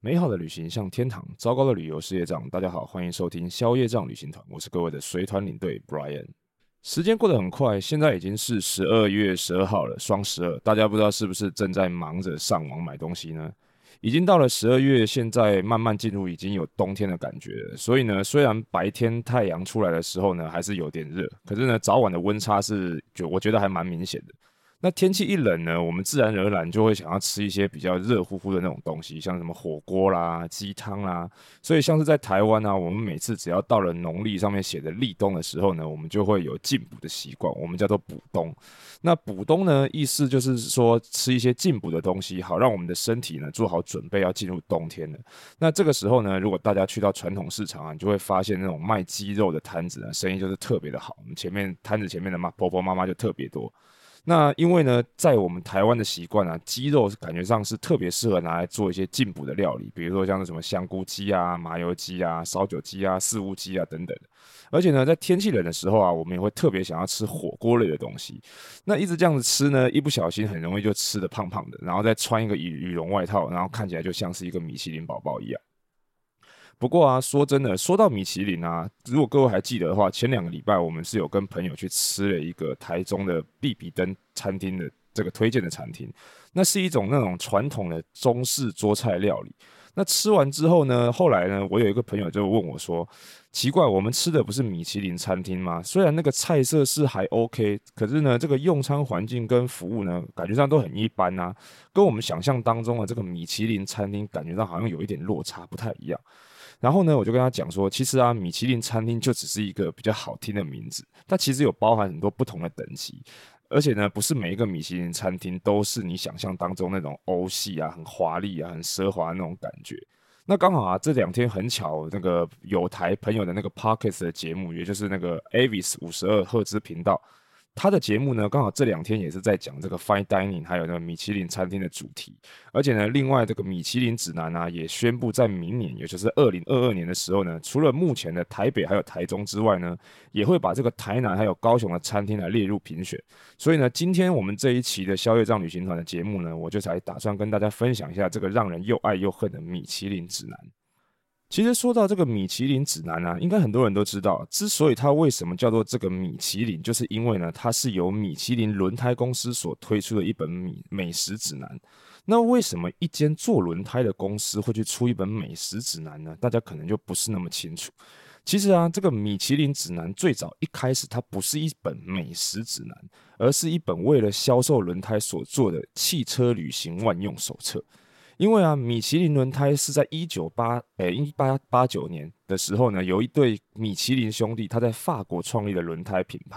美好的旅行像天堂，糟糕的旅游是业障。大家好，欢迎收听宵夜障旅行团，我是各位的随团领队 Brian。时间过得很快，现在已经是十二月十二号了，双十二。大家不知道是不是正在忙着上网买东西呢？已经到了十二月，现在慢慢进入已经有冬天的感觉了。所以呢，虽然白天太阳出来的时候呢还是有点热，可是呢早晚的温差是就我觉得还蛮明显的。那天气一冷呢，我们自然而然就会想要吃一些比较热乎乎的那种东西，像什么火锅啦、鸡汤啦。所以像是在台湾啊，我们每次只要到了农历上面写的立冬的时候呢，我们就会有进补的习惯，我们叫做补冬。那补冬呢，意思就是说吃一些进补的东西，好让我们的身体呢做好准备要进入冬天了。那这个时候呢，如果大家去到传统市场啊，你就会发现那种卖鸡肉的摊子啊，生意就是特别的好。我们前面摊子前面的妈婆婆妈妈就特别多。那因为呢，在我们台湾的习惯啊，鸡肉是感觉上是特别适合拿来做一些进补的料理，比如说像是什么香菇鸡啊、麻油鸡啊、烧酒鸡啊、四物鸡啊等等。而且呢，在天气冷的时候啊，我们也会特别想要吃火锅类的东西。那一直这样子吃呢，一不小心很容易就吃的胖胖的，然后再穿一个羽羽绒外套，然后看起来就像是一个米其林宝宝一样。不过啊，说真的，说到米其林啊，如果各位还记得的话，前两个礼拜我们是有跟朋友去吃了一个台中的必比登餐厅的这个推荐的餐厅，那是一种那种传统的中式桌菜料理。那吃完之后呢，后来呢，我有一个朋友就问我说：“奇怪，我们吃的不是米其林餐厅吗？虽然那个菜色是还 OK，可是呢，这个用餐环境跟服务呢，感觉上都很一般啊，跟我们想象当中的这个米其林餐厅感觉上好像有一点落差，不太一样。”然后呢，我就跟他讲说，其实啊，米其林餐厅就只是一个比较好听的名字，它其实有包含很多不同的等级，而且呢，不是每一个米其林餐厅都是你想象当中那种欧系啊、很华丽啊、很奢华那种感觉。那刚好啊，这两天很巧，那个有台朋友的那个 Podcast 的节目，也就是那个 Avis 五十二赫兹频道。他的节目呢，刚好这两天也是在讲这个 fine dining，还有那个米其林餐厅的主题。而且呢，另外这个米其林指南呢、也宣布在明年，也就是二零二二年的时候呢，除了目前的台北还有台中之外呢，也会把这个台南还有高雄的餐厅来列入评选。所以呢，今天我们这一期的消业障旅行团的节目呢，我就才打算跟大家分享一下这个让人又爱又恨的米其林指南。其实说到这个米其林指南啊，应该很多人都知道，之所以它为什么叫做这个米其林，就是因为呢，它是由米其林轮胎公司所推出的一本米美食指南。那为什么一间做轮胎的公司会去出一本美食指南呢？大家可能就不是那么清楚。其实啊，这个米其林指南最早一开始它不是一本美食指南，而是一本为了销售轮胎所做的汽车旅行万用手册。因为啊，米其林轮胎是在一九八诶一八八九年的时候呢，有一对米其林兄弟他在法国创立的轮胎品牌，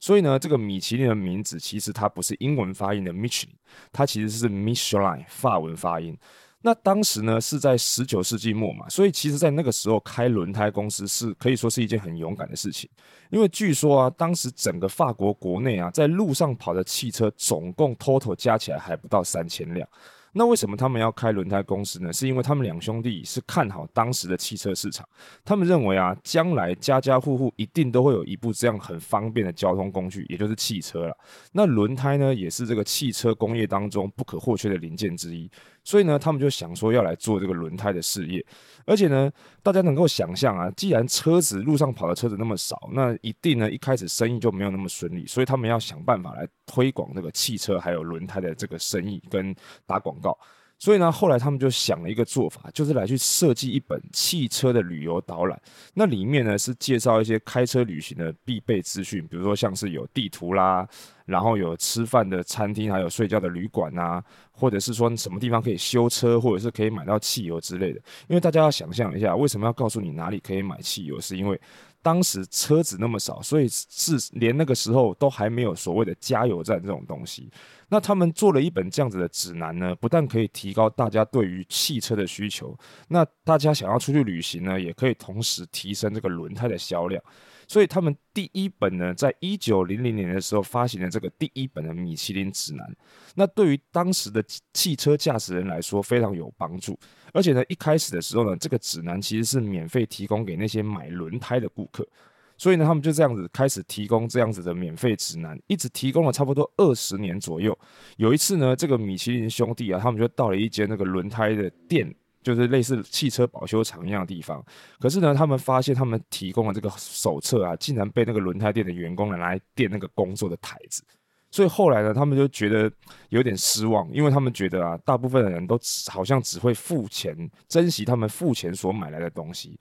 所以呢，这个米其林的名字其实它不是英文发音的 Michelin，它其实是 Michelin 法文发音。那当时呢是在十九世纪末嘛，所以其实在那个时候开轮胎公司是可以说是一件很勇敢的事情，因为据说啊，当时整个法国国内啊，在路上跑的汽车总共 total 加起来还不到三千辆。那为什么他们要开轮胎公司呢？是因为他们两兄弟是看好当时的汽车市场，他们认为啊，将来家家户户一定都会有一部这样很方便的交通工具，也就是汽车了。那轮胎呢，也是这个汽车工业当中不可或缺的零件之一。所以呢，他们就想说要来做这个轮胎的事业，而且呢，大家能够想象啊，既然车子路上跑的车子那么少，那一定呢一开始生意就没有那么顺利，所以他们要想办法来推广这个汽车还有轮胎的这个生意跟打广告。所以呢，后来他们就想了一个做法，就是来去设计一本汽车的旅游导览。那里面呢是介绍一些开车旅行的必备资讯，比如说像是有地图啦，然后有吃饭的餐厅，还有睡觉的旅馆啊，或者是说什么地方可以修车，或者是可以买到汽油之类的。因为大家要想象一下，为什么要告诉你哪里可以买汽油，是因为当时车子那么少，所以是连那个时候都还没有所谓的加油站这种东西。那他们做了一本这样子的指南呢，不但可以提高大家对于汽车的需求，那大家想要出去旅行呢，也可以同时提升这个轮胎的销量。所以他们第一本呢，在一九零零年的时候发行了这个第一本的米其林指南。那对于当时的汽车驾驶人来说非常有帮助。而且呢，一开始的时候呢，这个指南其实是免费提供给那些买轮胎的顾客。所以呢，他们就这样子开始提供这样子的免费指南，一直提供了差不多二十年左右。有一次呢，这个米其林兄弟啊，他们就到了一间那个轮胎的店就是类似汽车保修厂一样的地方。可是呢，他们发现他们提供的这个手册啊，竟然被那个轮胎店的员工拿来垫那个工作的台子。所以后来呢，他们就觉得有点失望，因为他们觉得啊，大部分的人都好像只会付钱，珍惜他们付钱所买来的东西。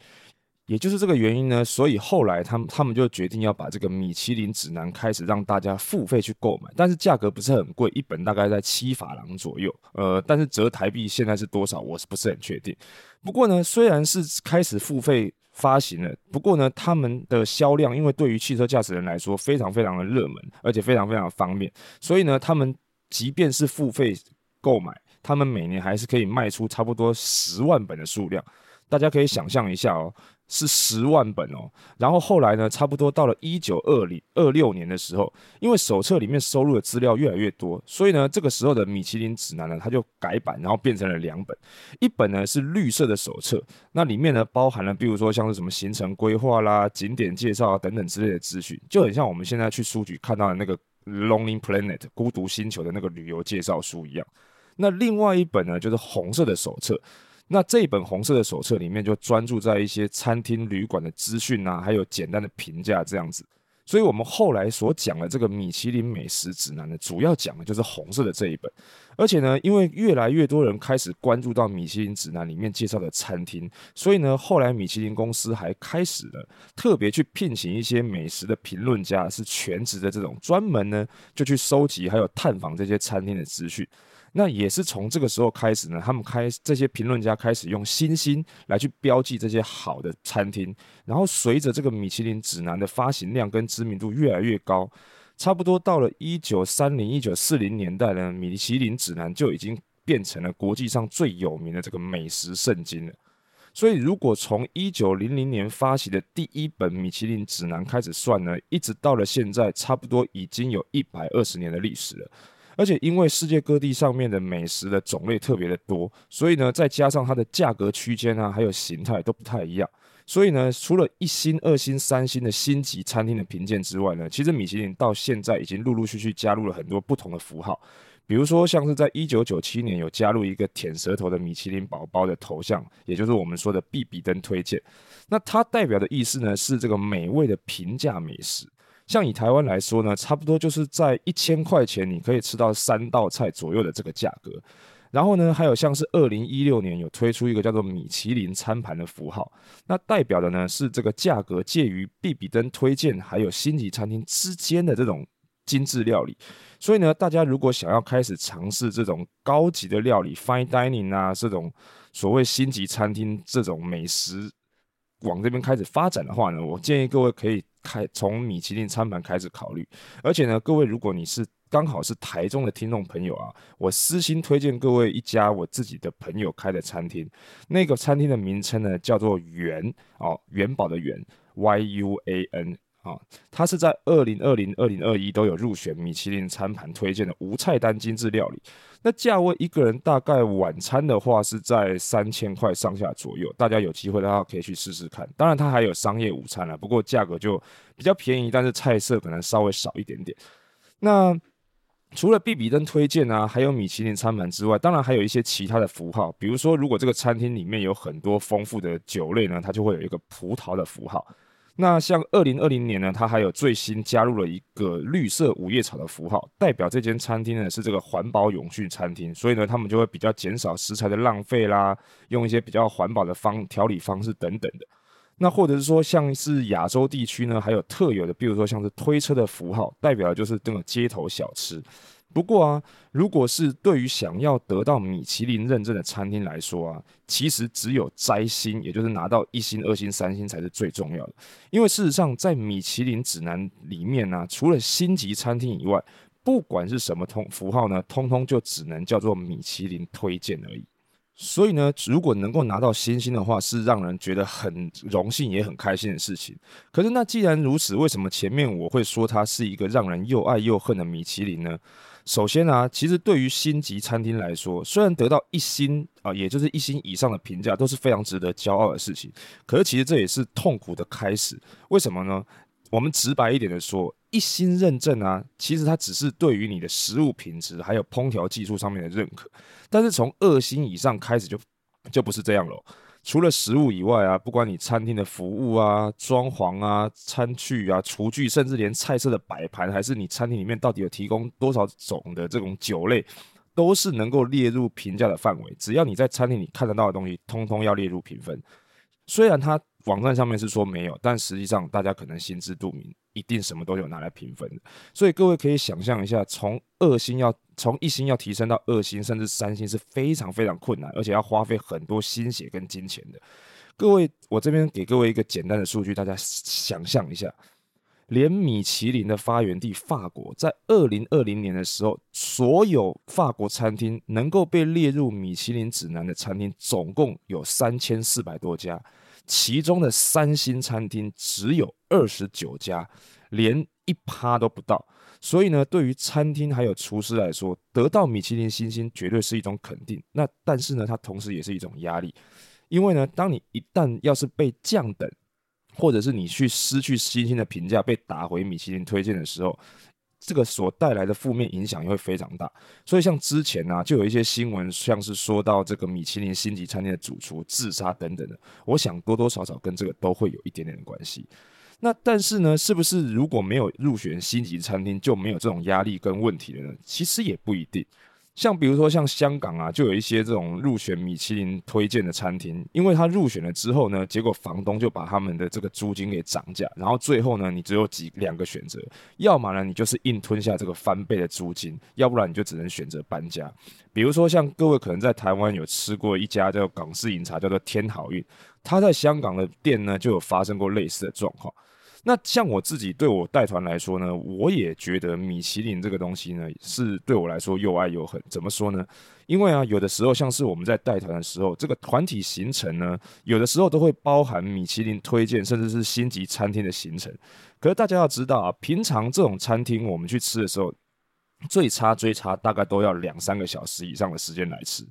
也就是这个原因呢，所以后来他们他们就决定要把这个米其林指南开始让大家付费去购买，但是价格不是很贵，一本大概在七法郎左右，呃，但是折台币现在是多少，我是不是很确定。不过呢，虽然是开始付费发行了，不过呢，他们的销量因为对于汽车驾驶人来说非常非常的热门，而且非常非常的方便，所以呢，他们即便是付费购买，他们每年还是可以卖出差不多十万本的数量。大家可以想象一下哦。是十万本哦，然后后来呢，差不多到了一九二零二六年的时候，因为手册里面收录的资料越来越多，所以呢，这个时候的米其林指南呢，它就改版，然后变成了两本，一本呢是绿色的手册，那里面呢包含了，比如说像是什么行程规划啦、景点介绍啊等等之类的资讯，就很像我们现在去书局看到的那个 Lonely Planet 孤独星球的那个旅游介绍书一样。那另外一本呢，就是红色的手册。那这一本红色的手册里面就专注在一些餐厅、旅馆的资讯啊，还有简单的评价这样子。所以，我们后来所讲的这个米其林美食指南呢，主要讲的就是红色的这一本。而且呢，因为越来越多人开始关注到米其林指南里面介绍的餐厅，所以呢，后来米其林公司还开始了特别去聘请一些美食的评论家，是全职的这种，专门呢就去收集还有探访这些餐厅的资讯。那也是从这个时候开始呢，他们开这些评论家开始用星星来去标记这些好的餐厅，然后随着这个米其林指南的发行量跟知名度越来越高，差不多到了一九三零、一九四零年代呢，米其林指南就已经变成了国际上最有名的这个美食圣经了。所以，如果从一九零零年发行的第一本米其林指南开始算呢，一直到了现在，差不多已经有一百二十年的历史了。而且因为世界各地上面的美食的种类特别的多，所以呢，再加上它的价格区间啊，还有形态都不太一样，所以呢，除了一星、二星、三星的星级餐厅的评鉴之外呢，其实米其林到现在已经陆陆续续加入了很多不同的符号，比如说像是在一九九七年有加入一个舔舌头的米其林宝宝的头像，也就是我们说的必比登推荐，那它代表的意思呢，是这个美味的平价美食。像以台湾来说呢，差不多就是在一千块钱，你可以吃到三道菜左右的这个价格。然后呢，还有像是二零一六年有推出一个叫做米其林餐盘的符号，那代表的呢是这个价格介于必比登推荐还有星级餐厅之间的这种精致料理。所以呢，大家如果想要开始尝试这种高级的料理，fine dining 啊，这种所谓星级餐厅这种美食往这边开始发展的话呢，我建议各位可以。开从米其林餐盘开始考虑，而且呢，各位如果你是刚好是台中的听众朋友啊，我私心推荐各位一家我自己的朋友开的餐厅，那个餐厅的名称呢叫做元哦，元宝的元，Y U A N。啊，它是在二零二零、二零二一都有入选米其林餐盘推荐的无菜单精致料理。那价位一个人大概晚餐的话是在三千块上下左右，大家有机会的话可以去试试看。当然，它还有商业午餐了，不过价格就比较便宜，但是菜色可能稍微少一点点。那除了必比登推荐啊，还有米其林餐盘之外，当然还有一些其他的符号，比如说如果这个餐厅里面有很多丰富的酒类呢，它就会有一个葡萄的符号。那像二零二零年呢，它还有最新加入了一个绿色五叶草的符号，代表这间餐厅呢是这个环保永续餐厅，所以呢，他们就会比较减少食材的浪费啦，用一些比较环保的方调理方式等等的。那或者是说，像是亚洲地区呢，还有特有的，比如说像是推车的符号，代表的就是这种街头小吃。不过啊，如果是对于想要得到米其林认证的餐厅来说啊，其实只有摘星，也就是拿到一星、二星、三星才是最重要的。因为事实上，在米其林指南里面呢、除了星级餐厅以外，不管是什么通符号呢，通通就只能叫做米其林推荐而已。所以呢，如果能够拿到星星的话，是让人觉得很荣幸也很开心的事情。可是那既然如此，为什么前面我会说它是一个让人又爱又恨的米其林呢？首先啊，其实对于星级餐厅来说，虽然得到一星啊，也就是一星以上的评价，都是非常值得骄傲的事情。可是其实这也是痛苦的开始。为什么呢？我们直白一点的说，一星认证啊，其实它只是对于你的食物品质还有烹调技术上面的认可。但是从二星以上开始就就不是这样了。除了食物以外啊，不管你餐厅的服务啊、装潢啊、餐具啊、厨具，甚至连菜色的摆盘，还是你餐厅里面到底有提供多少种的这种酒类，都是能够列入评价的范围。只要你在餐厅里看得到的东西，通通要列入评分。虽然它网站上面是说没有，但实际上大家可能心知肚明，一定什么都有拿来评分的。所以各位可以想象一下，从二星要从一星要提升到二星，甚至三星是非常非常困难，而且要花费很多心血跟金钱的。各位，我这边给各位一个简单的数据，大家想象一下，连米其林的发源地法国，在二零二零年的时候，所有法国餐厅能够被列入米其林指南的餐厅，总共有三千四百多家。其中的三星餐厅只有二十九家，连一趴都不到。所以呢，对于餐厅还有厨师来说，得到米其林星星绝对是一种肯定。那但是呢，它同时也是一种压力，因为呢，当你一旦要是被降等，或者是你去失去星星的评价，被打回米其林推荐的时候。这个所带来的负面影响也会非常大，所以像之前呢、啊，就有一些新闻，像是说到这个米其林星级餐厅的主厨自杀等等的，我想多多少少跟这个都会有一点点的关系。那但是呢，是不是如果没有入选星级餐厅就没有这种压力跟问题了呢？其实也不一定。像比如说像香港啊，就有一些这种入选米其林推荐的餐厅，因为他入选了之后呢，结果房东就把他们的这个租金给涨价，然后最后呢，你只有几两个选择，要么呢你就是硬吞下这个翻倍的租金，要不然你就只能选择搬家。比如说像各位可能在台湾有吃过一家叫港式饮茶，叫做天好运，他在香港的店呢就有发生过类似的状况。那像我自己对我带团来说呢，我也觉得米其林这个东西呢，是对我来说又爱又恨。怎么说呢？因为啊，有的时候像是我们在带团的时候，这个团体行程呢，有的时候都会包含米其林推荐，甚至是星级餐厅的行程。可是大家要知道啊，平常这种餐厅我们去吃的时候，最差最差大概都要两三个小时以上的时间来吃。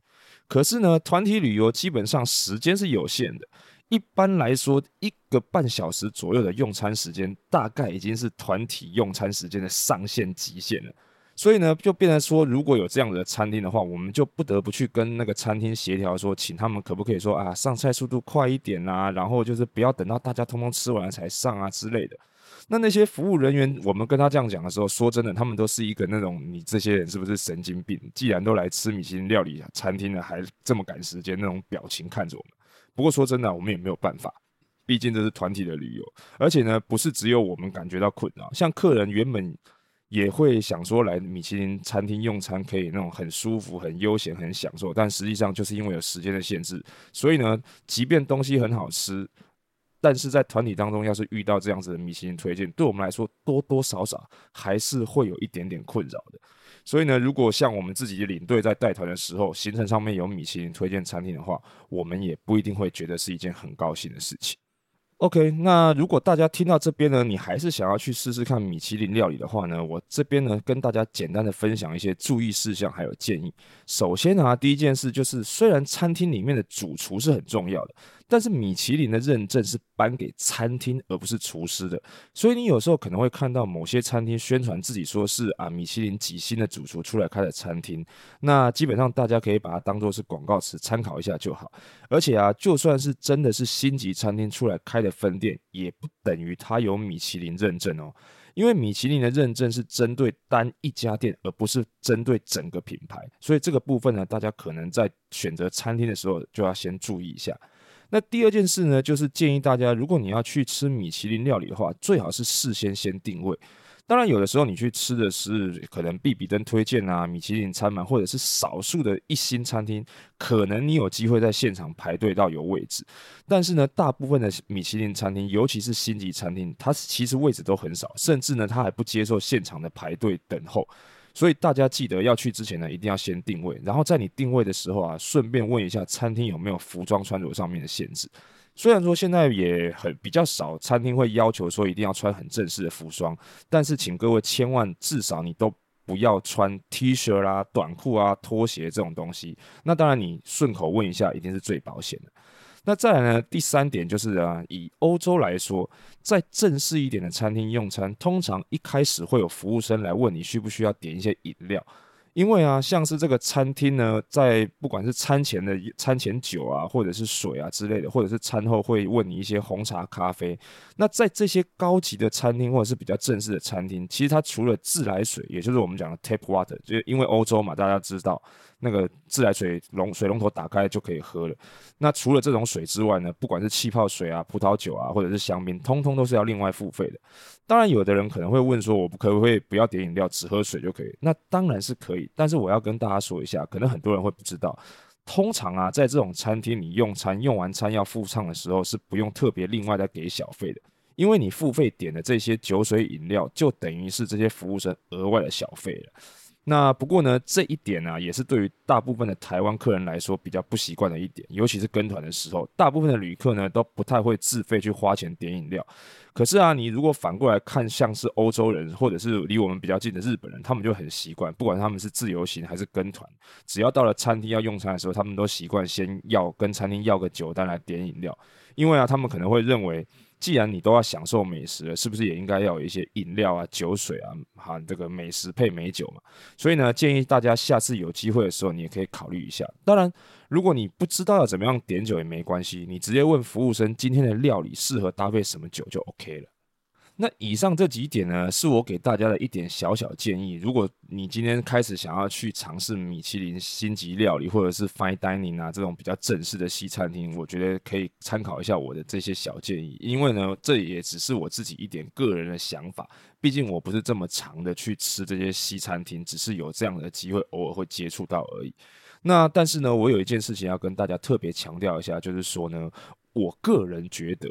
可是呢，团体旅游基本上时间是有限的。一般来说，一个半小时左右的用餐时间，大概已经是团体用餐时间的上限极限了。所以呢，就变成说，如果有这样的餐厅的话，我们就不得不去跟那个餐厅协调，说，请他们可不可以说啊，上菜速度快一点啊，然后就是不要等到大家通通吃完了才上啊之类的。那那些服务人员，我们跟他这样讲的时候，说真的，他们都是一个那种，你这些人是不是神经病？既然都来吃米其林料理餐厅了，还这么赶时间，那种表情看着我们。不过说真的，我们也没有办法，毕竟这是团体的旅游，而且呢，不是只有我们感觉到困扰，像客人原本也会想说来米其林餐厅用餐可以那种很舒服、很悠闲、很享受，但实际上就是因为有时间的限制，所以呢，即便东西很好吃，但是在团体当中要是遇到这样子的米其林推荐，对我们来说多多少少还是会有一点点困扰的。所以呢，如果像我们自己的领队在带团的时候，行程上面有米其林推荐餐厅的话，我们也不一定会觉得是一件很高兴的事情。OK，那如果大家听到这边呢，你还是想要去试试看米其林料理的话呢，我这边呢跟大家简单的分享一些注意事项还有建议。首先呢，第一件事就是，虽然餐厅里面的主厨是很重要的。但是米其林的认证是颁给餐厅而不是厨师的，所以你有时候可能会看到某些餐厅宣传自己说是啊米其林几星的主厨出来开的餐厅，那基本上大家可以把它当做是广告词参考一下就好。而且啊，就算是真的是星级餐厅出来开的分店，也不等于它有米其林认证哦，因为米其林的认证是针对单一家店，而不是针对整个品牌，所以这个部分呢，大家可能在选择餐厅的时候就要先注意一下。那第二件事呢，就是建议大家，如果你要去吃米其林料理的话，最好是事先先定位。当然，有的时候你去吃的是可能必比登推荐啊、米其林餐满，或者是少数的一星餐厅，可能你有机会在现场排队到有位置。但是呢，大部分的米其林餐厅，尤其是星级餐厅，它其实位置都很少，甚至呢，它还不接受现场的排队等候。所以大家记得要去之前呢，一定要先定位，然后在你定位的时候啊，顺便问一下餐厅有没有服装穿着上面的限制。虽然说现在也很比较少餐厅会要求说一定要穿很正式的服装，但是请各位千万至少你都不要穿 T 恤啦、短裤啊、拖鞋这种东西。那当然你顺口问一下，一定是最保险的。那再来呢，第三点就是啊，以欧洲来说，在正式一点的餐厅用餐，通常一开始会有服务生来问你需不需要点一些饮料，因为啊，像是这个餐厅呢，在不管是餐前的餐前酒啊，或者是水啊之类的，或者是餐后会问你一些红茶、咖啡。那在这些高级的餐厅或者是比较正式的餐厅，其实它除了自来水，也就是我们讲的 tap water，就因为欧洲嘛，大家知道那个自来水龙水龙头打开就可以喝了。那除了这种水之外呢，不管是气泡水啊、葡萄酒啊，或者是香槟，通通都是要另外付费的。当然，有的人可能会问说，我可不可以不要点饮料，只喝水就可以？那当然是可以。但是我要跟大家说一下，可能很多人会不知道，通常啊，在这种餐厅你用餐用完餐要付账的时候，是不用特别另外再给小费的，因为你付费点的这些酒水饮料，就等于是这些服务生额外的小费了。那不过呢，这一点呢、啊，也是对于大部分的台湾客人来说比较不习惯的一点，尤其是跟团的时候，大部分的旅客呢都不太会自费去花钱点饮料。可是啊，你如果反过来看，像是欧洲人或者是离我们比较近的日本人，他们就很习惯，不管他们是自由行还是跟团，只要到了餐厅要用餐的时候，他们都习惯先要跟餐厅要个酒单来点饮料，因为啊，他们可能会认为。既然你都要享受美食了，是不是也应该要有一些饮料啊、酒水啊，哈，这个美食配美酒嘛？所以呢，建议大家下次有机会的时候，你也可以考虑一下。当然，如果你不知道要怎么样点酒也没关系，你直接问服务生今天的料理适合搭配什么酒就 OK 了。那以上这几点呢，是我给大家的一点小小建议。如果你今天开始想要去尝试米其林星级料理，或者是 fine dining 啊这种比较正式的西餐厅，我觉得可以参考一下我的这些小建议。因为呢，这也只是我自己一点个人的想法。毕竟我不是这么常的去吃这些西餐厅，只是有这样的机会，偶尔会接触到而已。那但是呢，我有一件事情要跟大家特别强调一下，就是说呢。我个人觉得，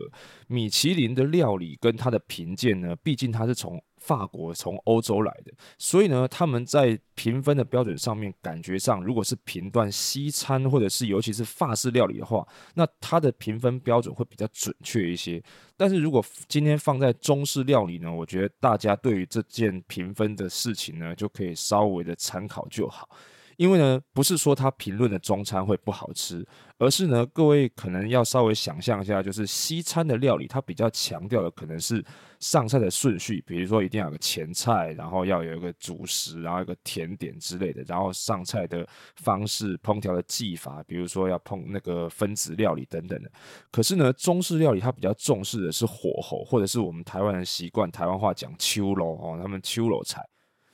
米其林的料理跟它的评鉴呢，毕竟它是从法国、从欧洲来的，所以呢，他们在评分的标准上面，感觉上如果是评断西餐或者是尤其是法式料理的话，那它的评分标准会比较准确一些。但是如果今天放在中式料理呢，我觉得大家对于这件评分的事情呢，就可以稍微的参考就好。因为呢，不是说他评论的中餐会不好吃，而是呢，各位可能要稍微想象一下，就是西餐的料理，它比较强调的可能是上菜的顺序，比如说一定要有个前菜，然后要有一个主食，然后一个甜点之类的，然后上菜的方式、烹调的技法，比如说要烹那个分子料理等等的。可是呢，中式料理它比较重视的是火候，或者是我们台湾人习惯台湾话讲秋楼哦，他们秋楼菜。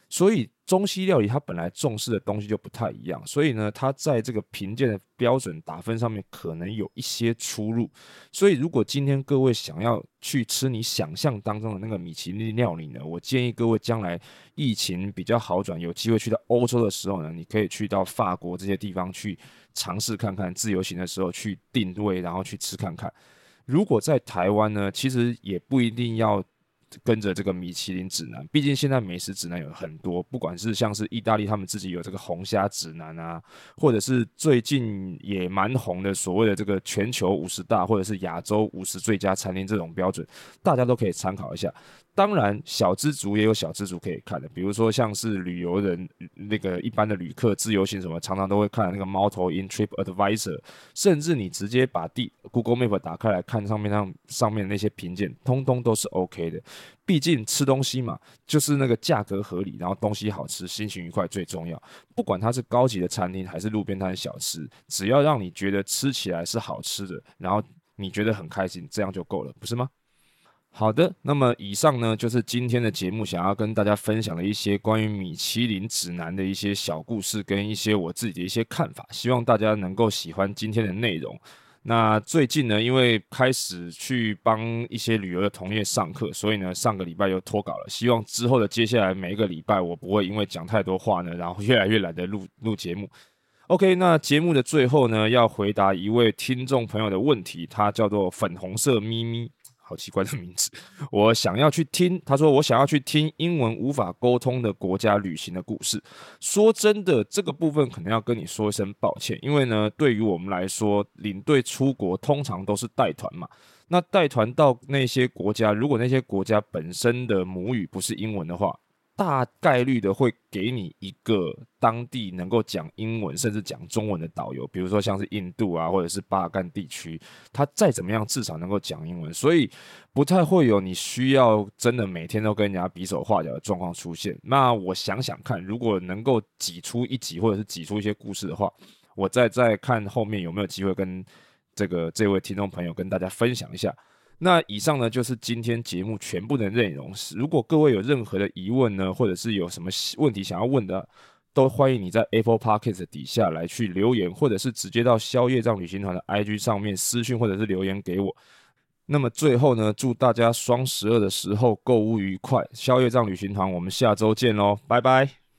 所以中西料理它本来重视的东西就不太一样，所以呢，它在这个评鉴的标准打分上面可能有一些出入。所以如果今天各位想要去吃你想象当中的那个米其林料理呢，我建议各位将来疫情比较好转，有机会去到欧洲的时候呢，你可以去到法国这些地方去尝试看看，自由行的时候去定位，然后去吃看看。如果在台湾呢，其实也不一定要。跟着这个米其林指南，毕竟现在美食指南有很多，不管是像是意大利他们自己有这个红虾指南啊，或者是最近也蛮红的所谓的这个全球五十大或者是亚洲五十最佳餐厅这种标准，大家都可以参考一下。当然，小资族也有小资族可以看的，比如说像是旅游人那个一般的旅客自由行什么，常常都会看那个猫头鹰 Trip Advisor，甚至你直接把地 Google Map 打开来看上面上上面那些评鉴，通通都是 OK 的。毕竟吃东西嘛，就是那个价格合理，然后东西好吃，心情愉快最重要。不管它是高级的餐厅还是路边摊小吃，只要让你觉得吃起来是好吃的，然后你觉得很开心，这样就够了，不是吗？好的，那么以上呢，就是今天的节目想要跟大家分享的一些关于米其林指南的一些小故事，跟一些我自己的一些看法，希望大家能够喜欢今天的内容。那最近呢，因为开始去帮一些旅游的同业上课，所以呢，上个礼拜又脱稿了。希望之后的接下来每一个礼拜，我不会因为讲太多话呢，然后越来越懒得录录节目。OK，那节目的最后呢，要回答一位听众朋友的问题，他叫做粉红色咪咪。好奇怪的名字，我想要去听。他说我想要去听英文无法沟通的国家旅行的故事。说真的，这个部分可能要跟你说一声抱歉，因为呢，对于我们来说，领队出国通常都是带团嘛。那带团到那些国家，如果那些国家本身的母语不是英文的话，大概率的会给你一个当地能够讲英文甚至讲中文的导游，比如说像是印度啊，或者是巴尔干地区，他再怎么样至少能够讲英文，所以不太会有你需要真的每天都跟人家比手画脚的状况出现。那我想想看，如果能够挤出一集或者是挤出一些故事的话，我再再看后面有没有机会跟这个这位听众朋友跟大家分享一下。那以上呢，就是今天节目全部的内容。如果各位有任何的疑问呢，或者是有什么问题想要问的，都欢迎你在 Apple Podcast 底下来去留言，或者是直接到宵夜账旅行团的 IG 上面私讯或者是留言给我。那么最后呢，祝大家双十二的时候购物愉快！宵夜账旅行团，我们下周见喽，拜拜。